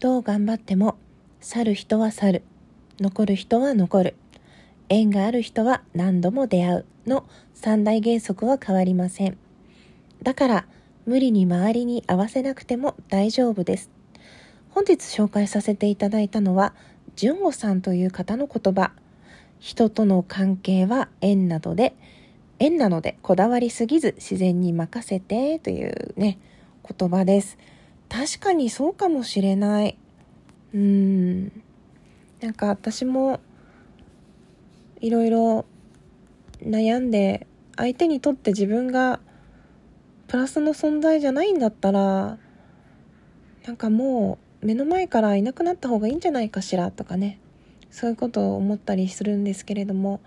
どう頑張っても去る人は去る。残る人は残る。縁がある人は何度も出会う。の三大原則は変わりません。だから無理に周りに合わせなくても大丈夫です。本日紹介させていただいたのは純吾さんという方の言葉。人との関係は縁などで縁なのでこだわりすぎず自然に任せてというね言葉です。確かにそうかもしれない。うん。なんか私もいろいろ悩んで相手にとって自分がプラスの存在じゃないんだったらなんかもう目の前からいなくなった方がいいんじゃないかしらとかね。そういうことを思ったりするんですけれども。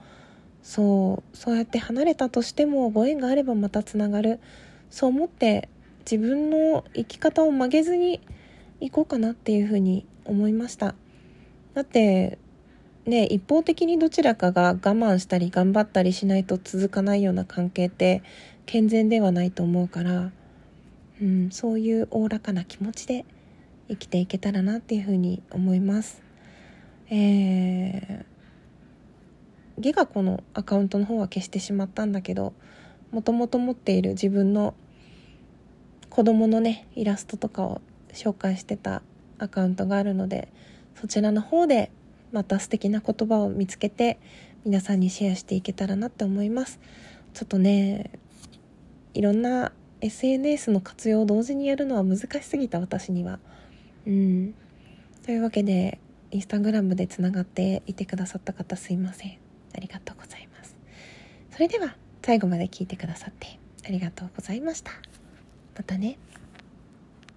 そうそうやって離れたとしてもご縁があればまたつながる。そう思って自分の生き方を曲げずにいこうかなっていうふうに思いました。だってね一方的にどちらかが我慢したり頑張ったりしないと続かないような関係って健全ではないと思うから、うん、そういうおおらかな気持ちで生きていけたらなっていうふうに思います。えーギガ子のアカウントの方は消してしまったんだけどもともと持っている自分の子供のねイラストとかを紹介してたアカウントがあるのでそちらの方でまた素敵な言葉を見つけて皆さんにシェアしていけたらなって思います。ちょっとねいろんな SNS の活用を同時にやるのは難しすぎた私には。うん。というわけでインスタグラムでつながっていてくださった方すいません。ありがとうございます。それでは最後まで聞いてくださってありがとうございました。またね。